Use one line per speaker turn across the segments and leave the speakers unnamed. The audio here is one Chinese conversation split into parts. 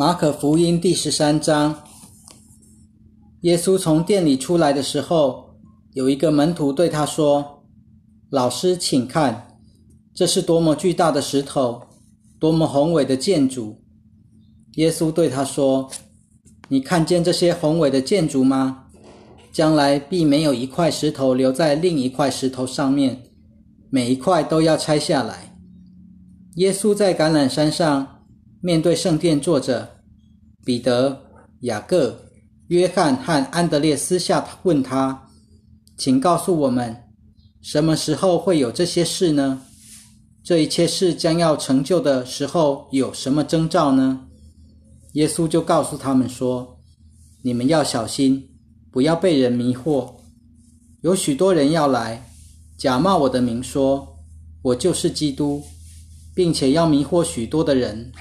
马可福音第十三章，耶稣从店里出来的时候，有一个门徒对他说：“老师，请看，这是多么巨大的石头，多么宏伟的建筑。”耶稣对他说：“你看见这些宏伟的建筑吗？将来必没有一块石头留在另一块石头上面，每一块都要拆下来。”耶稣在橄榄山上。面对圣殿坐着，彼得、雅各、约翰和安德烈私下问他：“请告诉我们，什么时候会有这些事呢？这一切事将要成就的时候有什么征兆呢？”耶稣就告诉他们说：“你们要小心，不要被人迷惑。有许多人要来，假冒我的名，说我就是基督，并且要迷惑许多的人。”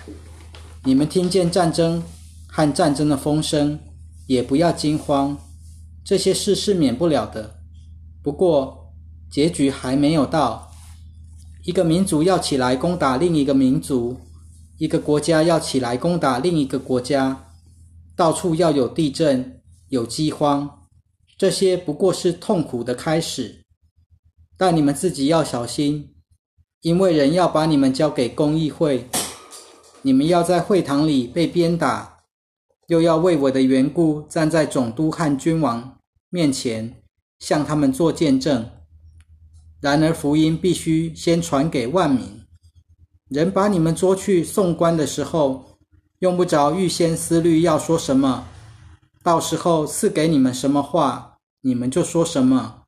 你们听见战争和战争的风声，也不要惊慌，这些事是免不了的。不过结局还没有到，一个民族要起来攻打另一个民族，一个国家要起来攻打另一个国家，到处要有地震、有饥荒，这些不过是痛苦的开始。但你们自己要小心，因为人要把你们交给公议会。你们要在会堂里被鞭打，又要为我的缘故站在总督和君王面前，向他们做见证。然而福音必须先传给万民。人把你们捉去送官的时候，用不着预先思虑要说什么，到时候赐给你们什么话，你们就说什么，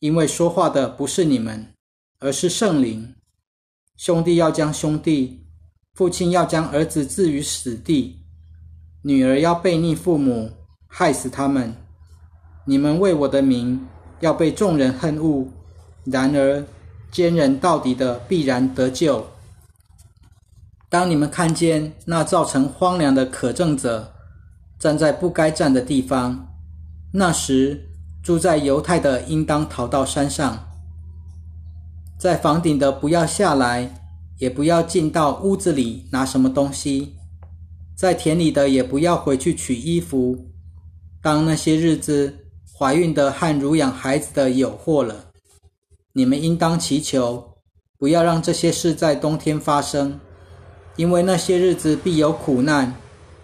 因为说话的不是你们，而是圣灵。兄弟要将兄弟。父亲要将儿子置于死地，女儿要背逆父母，害死他们。你们为我的名要被众人恨恶，然而坚忍到底的必然得救。当你们看见那造成荒凉的可憎者站在不该站的地方，那时住在犹太的应当逃到山上，在房顶的不要下来。也不要进到屋子里拿什么东西，在田里的也不要回去取衣服。当那些日子，怀孕的和乳养孩子的有祸了，你们应当祈求，不要让这些事在冬天发生，因为那些日子必有苦难。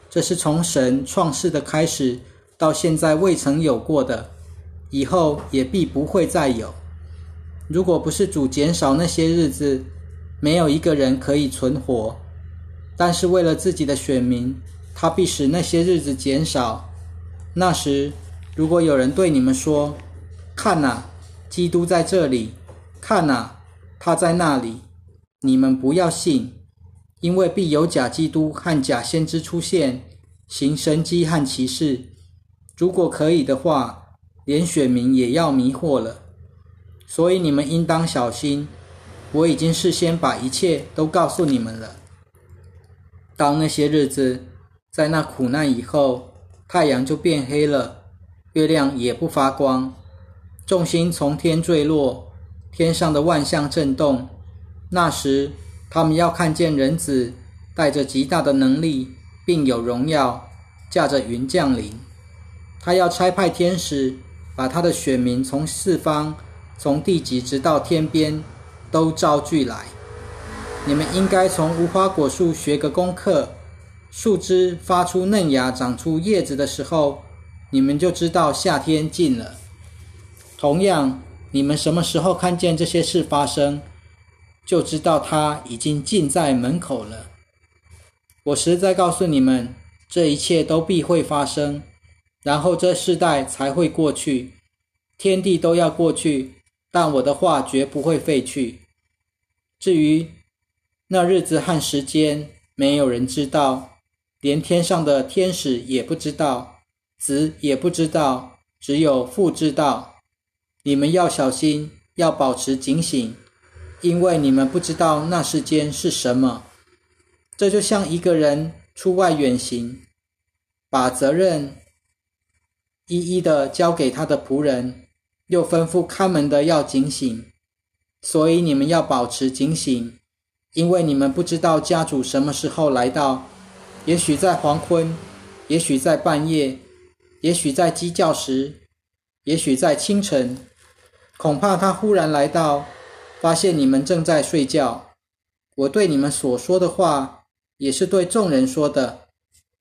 这是从神创世的开始到现在未曾有过的，以后也必不会再有。如果不是主减少那些日子，没有一个人可以存活，但是为了自己的选民，他必使那些日子减少。那时，如果有人对你们说：“看啊，基督在这里；看啊，他在那里。”你们不要信，因为必有假基督和假先知出现，行神迹和奇事。如果可以的话，连选民也要迷惑了。所以你们应当小心。我已经事先把一切都告诉你们了。当那些日子，在那苦难以后，太阳就变黑了，月亮也不发光，众星从天坠落，天上的万象震动。那时，他们要看见人子带着极大的能力，并有荣耀，驾着云降临。他要差派天使，把他的选民从四方，从地极直到天边。都招聚来。你们应该从无花果树学个功课。树枝发出嫩芽、长出叶子的时候，你们就知道夏天近了。同样，你们什么时候看见这些事发生，就知道它已经近在门口了。我实在告诉你们，这一切都必会发生，然后这世代才会过去，天地都要过去，但我的话绝不会废去。至于那日子和时间，没有人知道，连天上的天使也不知道，子也不知道，只有父知道。你们要小心，要保持警醒，因为你们不知道那世间是什么。这就像一个人出外远行，把责任一一的交给他的仆人，又吩咐看门的要警醒。所以你们要保持警醒，因为你们不知道家主什么时候来到。也许在黄昏，也许在半夜，也许在鸡叫时，也许在清晨。恐怕他忽然来到，发现你们正在睡觉。我对你们所说的话，也是对众人说的。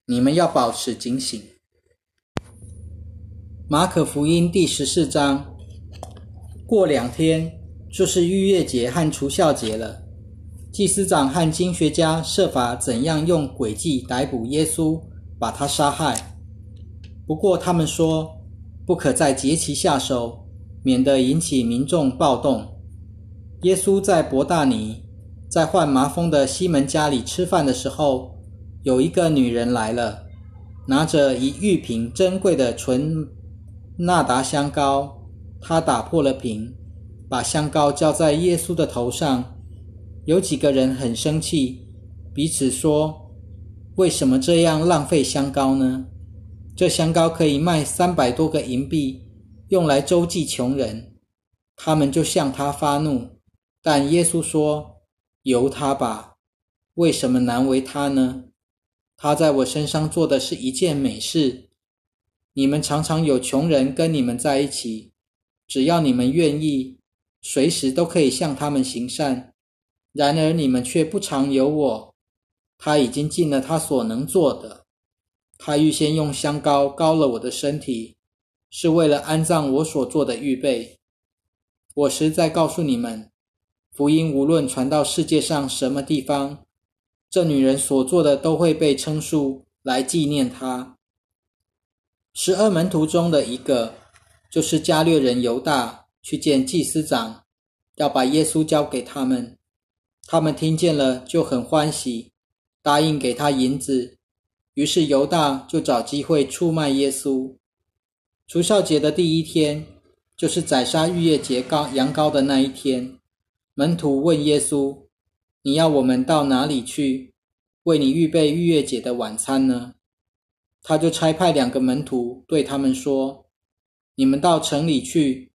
你们要保持警醒。马可福音第十四章。过两天就是逾越节和除孝节了。祭司长和经学家设法怎样用诡计逮捕耶稣，把他杀害。不过他们说，不可在节期下手，免得引起民众暴动。耶稣在伯大尼，在患麻风的西门家里吃饭的时候，有一个女人来了，拿着一玉瓶珍贵的纯纳达香膏。她打破了瓶，把香膏浇在耶稣的头上。有几个人很生气，彼此说：“为什么这样浪费香膏呢？这香膏可以卖三百多个银币，用来周济穷人。”他们就向他发怒，但耶稣说：“由他吧，为什么难为他呢？他在我身上做的是一件美事。你们常常有穷人跟你们在一起，只要你们愿意，随时都可以向他们行善。”然而你们却不常有我。他已经尽了他所能做的。他预先用香膏膏了我的身体，是为了安葬我所做的预备。我实在告诉你们，福音无论传到世界上什么地方，这女人所做的都会被称述来纪念她。十二门徒中的一个，就是加略人犹大，去见祭司长，要把耶稣交给他们。他们听见了就很欢喜，答应给他银子。于是犹大就找机会出卖耶稣。除孝节的第一天，就是宰杀逾越节羔羊羔的那一天。门徒问耶稣：“你要我们到哪里去，为你预备逾越节的晚餐呢？”他就差派两个门徒对他们说：“你们到城里去，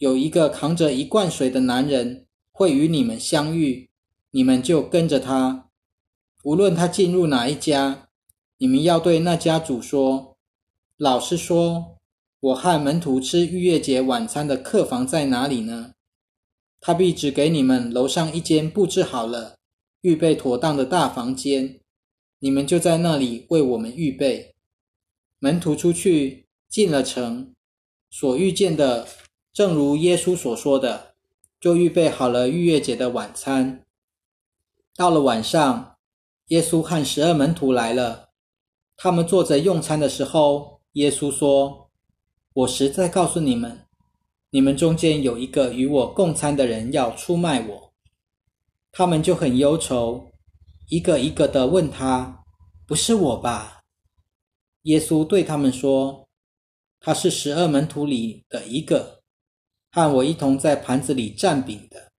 有一个扛着一罐水的男人会与你们相遇。”你们就跟着他，无论他进入哪一家，你们要对那家主说：“老实说，我和门徒吃逾越节晚餐的客房在哪里呢？”他必指给你们楼上一间布置好了、预备妥当的大房间，你们就在那里为我们预备。门徒出去进了城，所遇见的正如耶稣所说的，就预备好了逾越节的晚餐。到了晚上，耶稣和十二门徒来了。他们坐着用餐的时候，耶稣说：“我实在告诉你们，你们中间有一个与我共餐的人要出卖我。”他们就很忧愁，一个一个的问他：“不是我吧？”耶稣对他们说：“他是十二门徒里的一个，和我一同在盘子里蘸饼的。”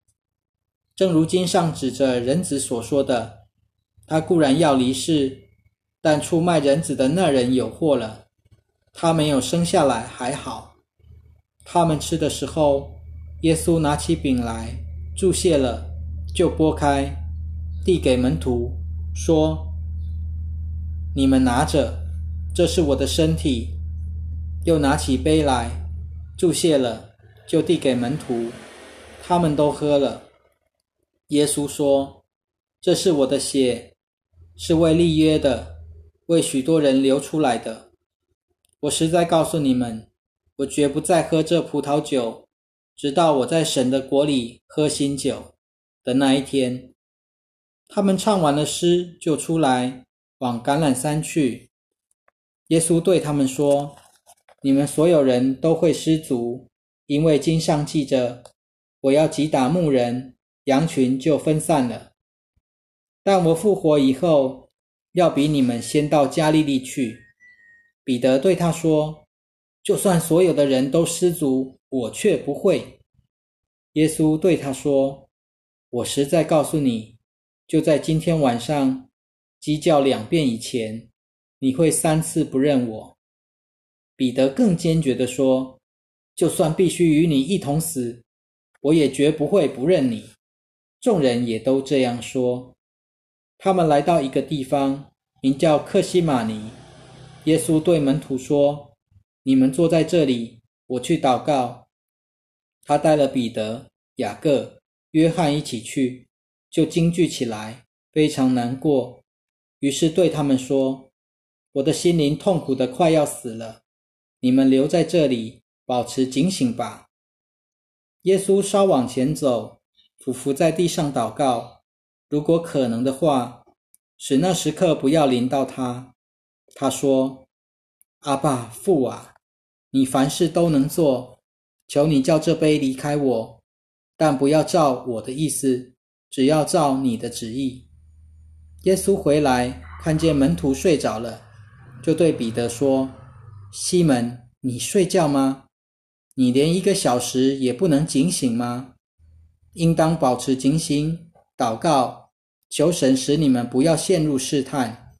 正如经上指着人子所说的，他固然要离世，但出卖人子的那人有祸了。他没有生下来还好。他们吃的时候，耶稣拿起饼来，注谢了，就拨开，递给门徒，说：“你们拿着，这是我的身体。”又拿起杯来，注谢了，就递给门徒，他们都喝了。耶稣说：“这是我的血，是为立约的，为许多人流出来的。我实在告诉你们，我绝不再喝这葡萄酒，直到我在神的国里喝新酒的那一天。”他们唱完了诗，就出来往橄榄山去。耶稣对他们说：“你们所有人都会失足，因为经上记着，我要击打牧人。”羊群就分散了，但我复活以后，要比你们先到加利利去。彼得对他说：“就算所有的人都失足，我却不会。”耶稣对他说：“我实在告诉你，就在今天晚上，鸡叫两遍以前，你会三次不认我。”彼得更坚决地说：“就算必须与你一同死，我也绝不会不认你。”众人也都这样说。他们来到一个地方，名叫克西马尼。耶稣对门徒说：“你们坐在这里，我去祷告。”他带了彼得、雅各、约翰一起去，就惊惧起来，非常难过。于是对他们说：“我的心灵痛苦的快要死了，你们留在这里，保持警醒吧。”耶稣稍往前走，匍匐在地上祷告。如果可能的话，使那时刻不要临到他。他说：“阿爸父啊，你凡事都能做，求你叫这杯离开我，但不要照我的意思，只要照你的旨意。”耶稣回来，看见门徒睡着了，就对彼得说：“西门，你睡觉吗？你连一个小时也不能警醒吗？应当保持警醒，祷告，求神使你们不要陷入试探。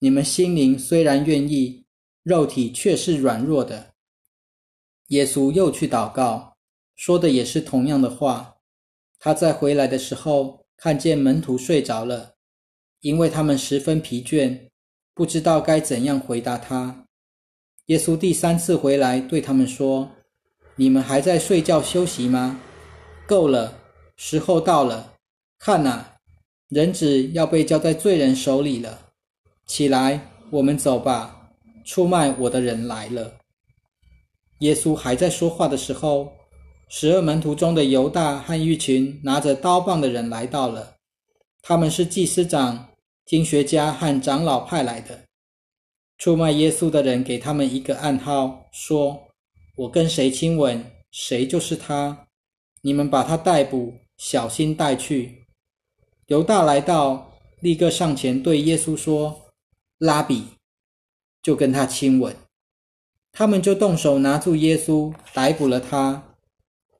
你们心灵虽然愿意，肉体却是软弱的。”耶稣又去祷告，说的也是同样的话。他在回来的时候，看见门徒睡着了。因为他们十分疲倦，不知道该怎样回答他。耶稣第三次回来，对他们说：“你们还在睡觉休息吗？够了，时候到了。看哪，人子要被交在罪人手里了。起来，我们走吧。出卖我的人来了。”耶稣还在说话的时候，十二门徒中的犹大和一群拿着刀棒的人来到了，他们是祭司长。经学家和长老派来的出卖耶稣的人，给他们一个暗号，说：“我跟谁亲吻，谁就是他。你们把他逮捕，小心带去。”犹大来到，立刻上前对耶稣说：“拉比！”就跟他亲吻。他们就动手拿住耶稣，逮捕了他。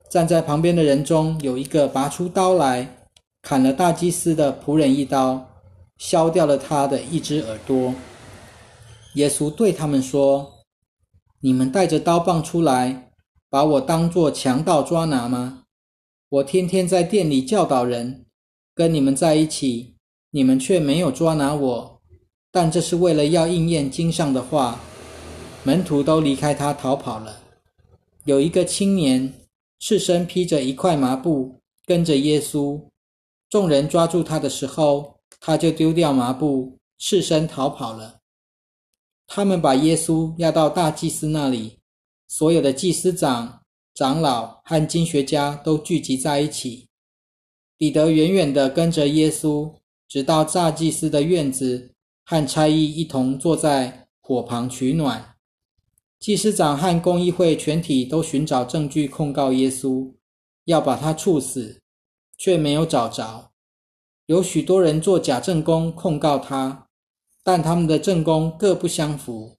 站在旁边的人中有一个拔出刀来，砍了大祭司的仆人一刀。削掉了他的一只耳朵。耶稣对他们说：“你们带着刀棒出来，把我当作强盗抓拿吗？我天天在店里教导人，跟你们在一起，你们却没有抓拿我。但这是为了要应验经上的话。”门徒都离开他逃跑了。有一个青年，赤身披着一块麻布，跟着耶稣。众人抓住他的时候，他就丢掉麻布，赤身逃跑了。他们把耶稣押到大祭司那里，所有的祭司长、长老和经学家都聚集在一起。彼得远远地跟着耶稣，直到大祭司的院子，和差役一同坐在火旁取暖。祭司长和公议会全体都寻找证据控告耶稣，要把他处死，却没有找着。有许多人做假证供控告他，但他们的正宫各不相符。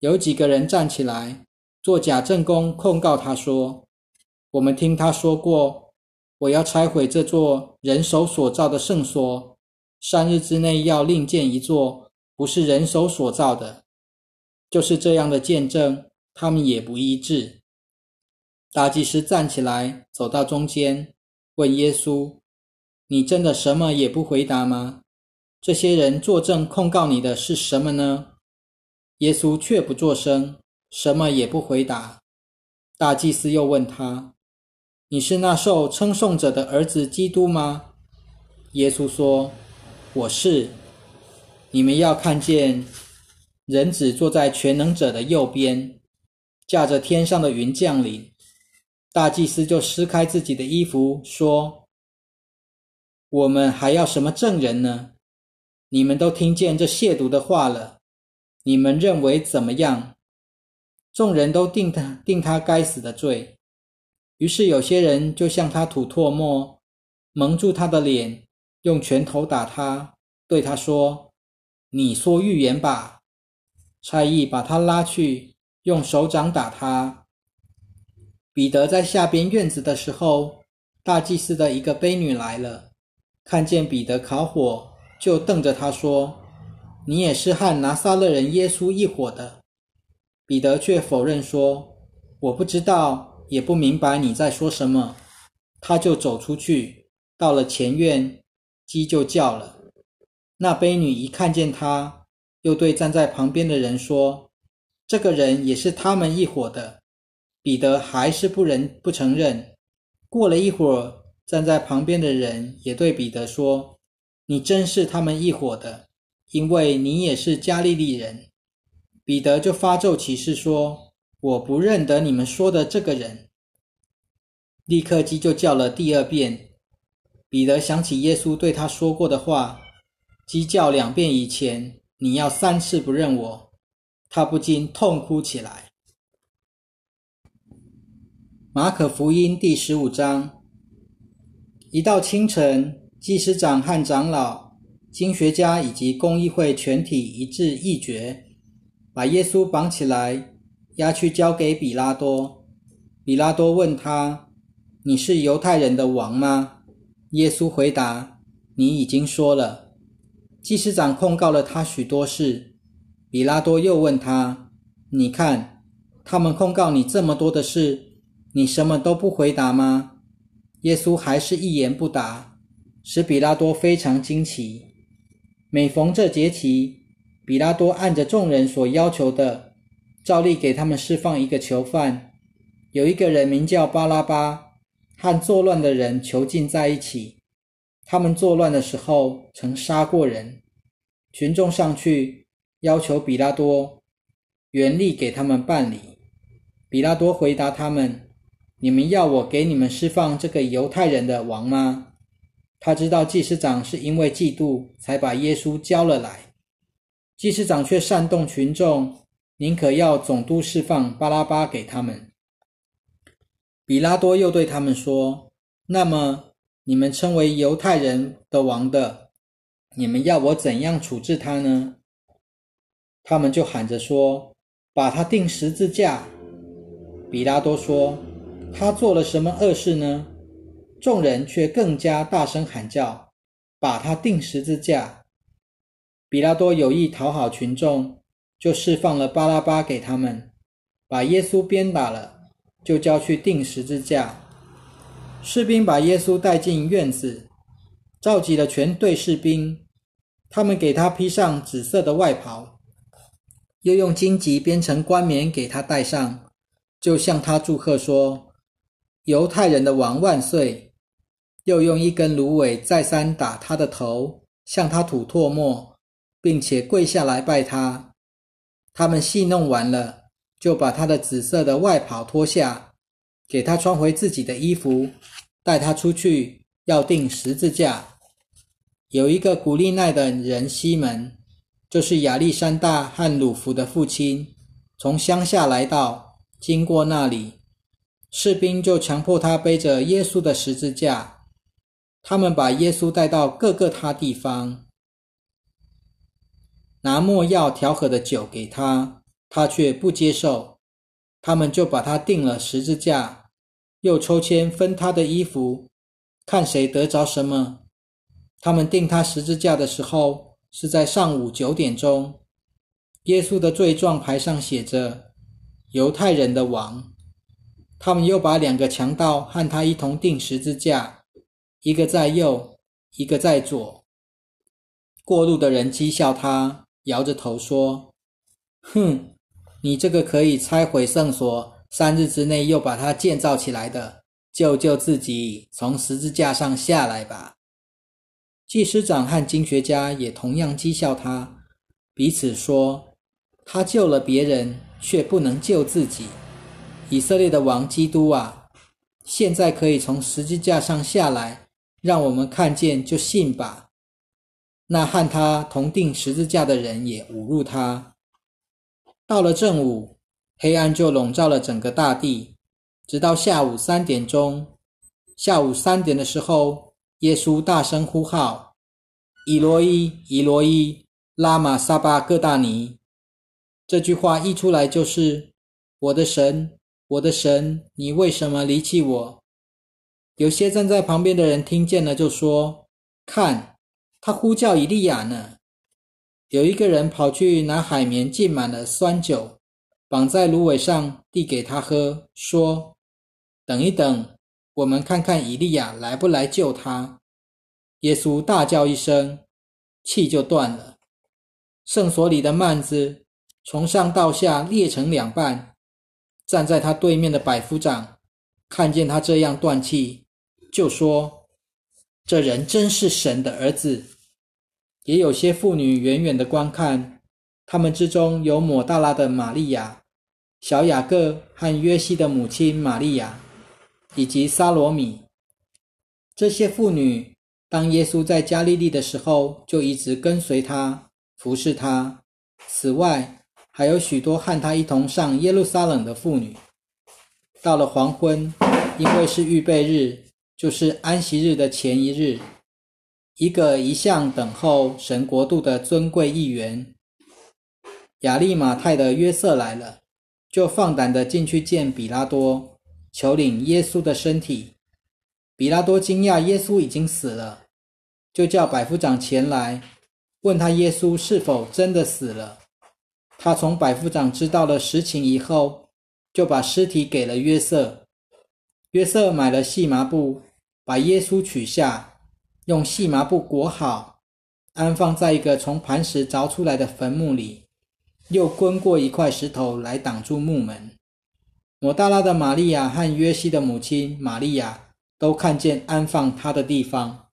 有几个人站起来做假正宫控告他说：“我们听他说过，我要拆毁这座人手所造的圣所，三日之内要另建一座不是人手所造的。”就是这样的见证，他们也不一致。大祭司站起来走到中间，问耶稣。你真的什么也不回答吗？这些人作证控告你的是什么呢？耶稣却不作声，什么也不回答。大祭司又问他：“你是那受称颂者的儿子基督吗？”耶稣说：“我是。你们要看见人子坐在全能者的右边，驾着天上的云降临。”大祭司就撕开自己的衣服说。我们还要什么证人呢？你们都听见这亵渎的话了，你们认为怎么样？众人都定他定他该死的罪。于是有些人就向他吐唾沫，蒙住他的脸，用拳头打他，对他说：“你说预言吧。”差役把他拉去，用手掌打他。彼得在下边院子的时候，大祭司的一个婢女来了。看见彼得烤火，就瞪着他说：“你也是和拿撒勒人耶稣一伙的。”彼得却否认说：“我不知道，也不明白你在说什么。”他就走出去，到了前院，鸡就叫了。那卑女一看见他，又对站在旁边的人说：“这个人也是他们一伙的。”彼得还是不认不承认。过了一会儿，站在旁边的人也对彼得说：“你真是他们一伙的，因为你也是加利利人。”彼得就发咒起誓说：“我不认得你们说的这个人。”立刻鸡就叫了第二遍。彼得想起耶稣对他说过的话：“鸡叫两遍以前，你要三次不认我。”他不禁痛哭起来。马可福音第十五章。一到清晨，祭司长和长老、经学家以及公议会全体一致议决。把耶稣绑起来，押去交给比拉多。比拉多问他：“你是犹太人的王吗？”耶稣回答：“你已经说了。”祭司长控告了他许多事。比拉多又问他：“你看，他们控告你这么多的事，你什么都不回答吗？”耶稣还是一言不答，使比拉多非常惊奇。每逢这节期，比拉多按着众人所要求的，照例给他们释放一个囚犯。有一个人名叫巴拉巴，和作乱的人囚禁在一起。他们作乱的时候曾杀过人。群众上去要求比拉多原力给他们办理。比拉多回答他们：“你们要我给你们释放这个犹太人的王吗？”他知道祭司长是因为嫉妒才把耶稣交了来。祭司长却煽动群众，宁可要总督释放巴拉巴给他们。比拉多又对他们说：“那么，你们称为犹太人的王的，你们要我怎样处置他呢？”他们就喊着说：“把他钉十字架。”比拉多说：“他做了什么恶事呢？”众人却更加大声喊叫：“把他钉十字架！”比拉多有意讨好群众，就释放了巴拉巴给他们，把耶稣鞭打了，就叫去钉十字架。士兵把耶稣带进院子，召集了全队士兵，他们给他披上紫色的外袍，又用荆棘编成冠冕给他戴上，就向他祝贺说：“犹太人的王万岁！”又用一根芦苇再三打他的头，向他吐唾沫。并且跪下来拜他。他们戏弄完了，就把他的紫色的外袍脱下，给他穿回自己的衣服，带他出去要钉十字架。有一个古利奈的人西门，就是亚历山大和鲁弗的父亲，从乡下来到，经过那里，士兵就强迫他背着耶稣的十字架。他们把耶稣带到各个他地方。拿墨药调和的酒给他，他却不接受。他们就把他钉了十字架，又抽签分他的衣服，看谁得着什么。他们钉他十字架的时候是在上午九点钟。耶稣的罪状牌上写着“犹太人的王”。他们又把两个强盗和他一同钉十字架，一个在右，一个在左。过路的人讥笑他。摇着头说：“哼，你这个可以拆毁圣所，三日之内又把它建造起来的，救救自己，从十字架上下来吧。”祭司长和经学家也同样讥笑他，彼此说：“他救了别人，却不能救自己。以色列的王基督啊，现在可以从十字架上下来，让我们看见就信吧。”那和他同定十字架的人也侮辱他。到了正午，黑暗就笼罩了整个大地，直到下午三点钟。下午三点的时候，耶稣大声呼号：“以罗伊，以罗伊，拉玛撒巴各大尼。”这句话一出来就是：“我的神，我的神，你为什么离弃我？”有些站在旁边的人听见了，就说：“看。”他呼叫以利亚呢。有一个人跑去拿海绵浸满了酸酒，绑在芦苇上递给他喝，说：“等一等，我们看看以利亚来不来救他。”耶稣大叫一声：“气就断了。圣所里的幔子从上到下裂成两半。站在他对面的百夫长看见他这样断气，就说：“这人真是神的儿子。”也有些妇女远远的观看，他们之中有抹大拉的玛利亚、小雅各和约西的母亲玛利亚，以及萨罗米。这些妇女当耶稣在加利利的时候，就一直跟随他，服侍他。此外，还有许多和他一同上耶路撒冷的妇女。到了黄昏，因为是预备日，就是安息日的前一日。一个一向等候神国度的尊贵议员亚利马泰的约瑟来了，就放胆的进去见比拉多，求领耶稣的身体。比拉多惊讶耶稣已经死了，就叫百夫长前来，问他耶稣是否真的死了。他从百夫长知道了实情以后，就把尸体给了约瑟。约瑟买了细麻布，把耶稣取下。用细麻布裹好，安放在一个从磐石凿出来的坟墓里，又滚过一块石头来挡住墓门。抹大拉的玛利亚和约西的母亲玛利亚都看见安放他的地方。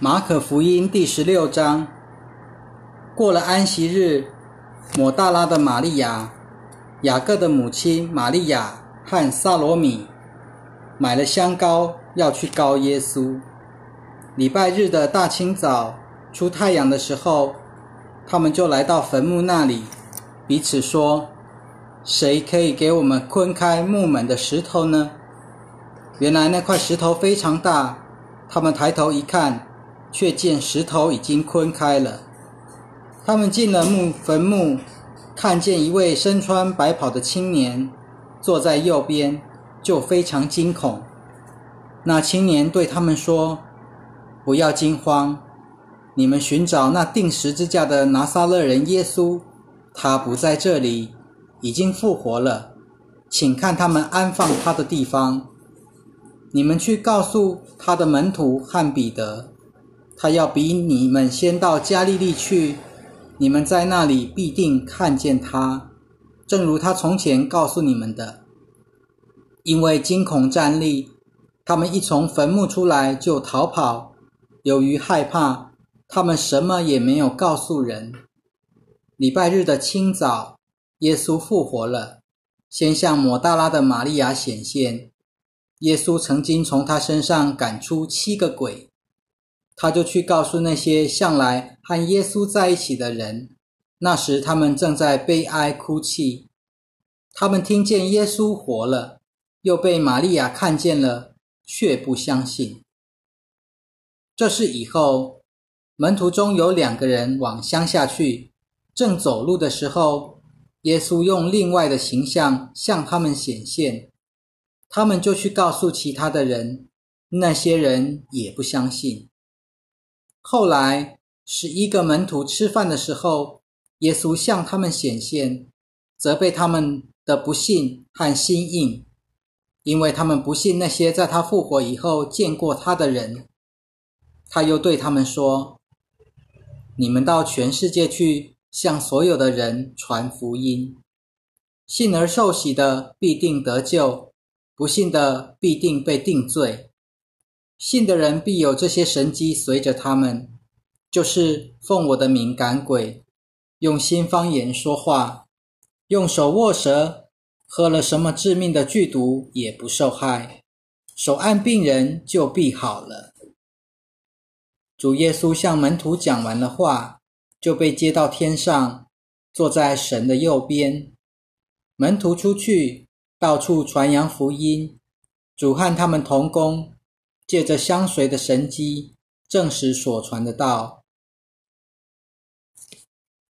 马可福音第十六章，过了安息日，抹大拉的玛利亚、雅各的母亲玛利亚和萨罗米买了香膏。要去告耶稣。礼拜日的大清早，出太阳的时候，他们就来到坟墓那里，彼此说：“谁可以给我们坤开墓门的石头呢？”原来那块石头非常大，他们抬头一看，却见石头已经坤开了。他们进了墓坟墓，看见一位身穿白袍的青年坐在右边，就非常惊恐。那青年对他们说：“不要惊慌，你们寻找那定时之架的拿撒勒人耶稣，他不在这里，已经复活了。请看他们安放他的地方。你们去告诉他的门徒汉彼得，他要比你们先到加利利去，你们在那里必定看见他，正如他从前告诉你们的。因为惊恐站立。”他们一从坟墓出来就逃跑，由于害怕，他们什么也没有告诉人。礼拜日的清早，耶稣复活了，先向抹大拉的玛利亚显现。耶稣曾经从他身上赶出七个鬼，他就去告诉那些向来和耶稣在一起的人。那时他们正在悲哀哭泣。他们听见耶稣活了，又被玛利亚看见了。却不相信。这是以后门徒中有两个人往乡下去，正走路的时候，耶稣用另外的形象向他们显现，他们就去告诉其他的人，那些人也不相信。后来十一个门徒吃饭的时候，耶稣向他们显现，责备他们的不信和心硬。因为他们不信那些在他复活以后见过他的人，他又对他们说：“你们到全世界去，向所有的人传福音。信而受洗的必定得救，不信的必定被定罪。信的人必有这些神迹随着他们，就是奉我的名赶鬼，用新方言说话，用手握蛇。”喝了什么致命的剧毒也不受害，手按病人就必好了。主耶稣向门徒讲完了话，就被接到天上，坐在神的右边。门徒出去，到处传扬福音。主和他们同工，借着相随的神机，证实所传的道。